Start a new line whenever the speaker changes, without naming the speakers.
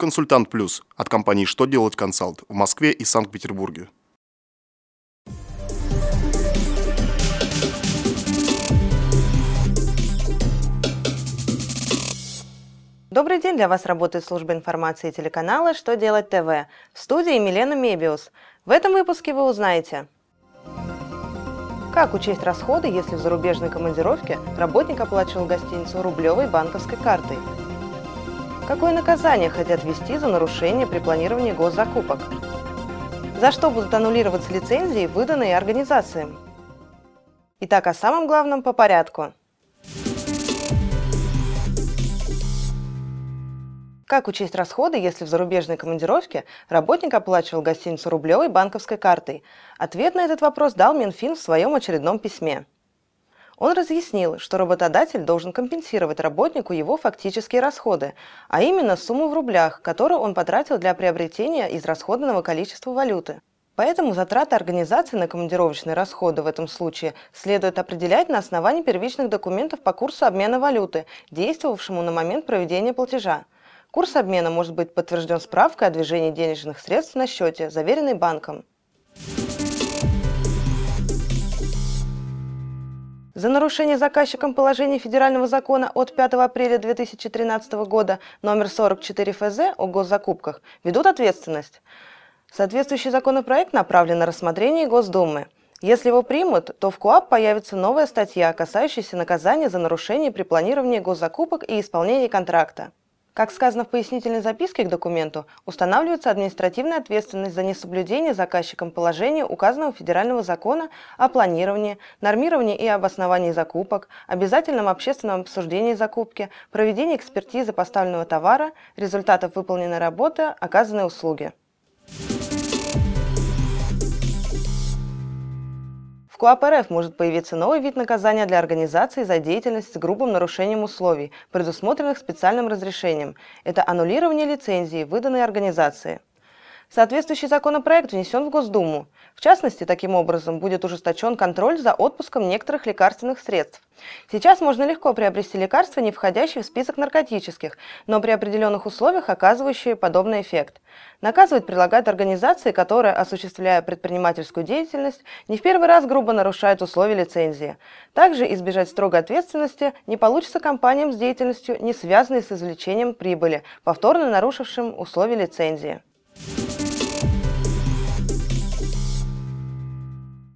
Консультант Плюс от компании «Что делать консалт» в Москве и Санкт-Петербурге.
Добрый день, для вас работает служба информации телеканала «Что делать ТВ» в студии Милена Мебиус. В этом выпуске вы узнаете Как учесть расходы, если в зарубежной командировке работник оплачивал гостиницу рублевой банковской картой? Какое наказание хотят ввести за нарушение при планировании госзакупок? За что будут аннулироваться лицензии, выданные организациям? Итак, о самом главном по порядку – Как учесть расходы, если в зарубежной командировке работник оплачивал гостиницу рублевой банковской картой? Ответ на этот вопрос дал Минфин в своем очередном письме. Он разъяснил, что работодатель должен компенсировать работнику его фактические расходы, а именно сумму в рублях, которую он потратил для приобретения израсходованного количества валюты. Поэтому затраты организации на командировочные расходы в этом случае следует определять на основании первичных документов по курсу обмена валюты, действовавшему на момент проведения платежа – Курс обмена может быть подтвержден справкой о движении денежных средств на счете, заверенной банком. За нарушение заказчиком положений федерального закона от 5 апреля 2013 года номер 44 ФЗ о госзакупках ведут ответственность. Соответствующий законопроект направлен на рассмотрение Госдумы. Если его примут, то в КОАП появится новая статья, касающаяся наказания за нарушение при планировании госзакупок и исполнении контракта. Как сказано в пояснительной записке к документу, устанавливается административная ответственность за несоблюдение заказчиком положения указанного федерального закона о планировании, нормировании и обосновании закупок, обязательном общественном обсуждении закупки, проведении экспертизы поставленного товара, результатов выполненной работы, оказанной услуги. В КОАП РФ может появиться новый вид наказания для организации за деятельность с грубым нарушением условий, предусмотренных специальным разрешением. Это аннулирование лицензии, выданной организации. Соответствующий законопроект внесен в Госдуму. В частности, таким образом будет ужесточен контроль за отпуском некоторых лекарственных средств. Сейчас можно легко приобрести лекарства, не входящие в список наркотических, но при определенных условиях оказывающие подобный эффект. Наказывать прилагают организации, которые, осуществляя предпринимательскую деятельность, не в первый раз грубо нарушают условия лицензии. Также избежать строгой ответственности не получится компаниям с деятельностью, не связанной с извлечением прибыли, повторно нарушившим условия лицензии.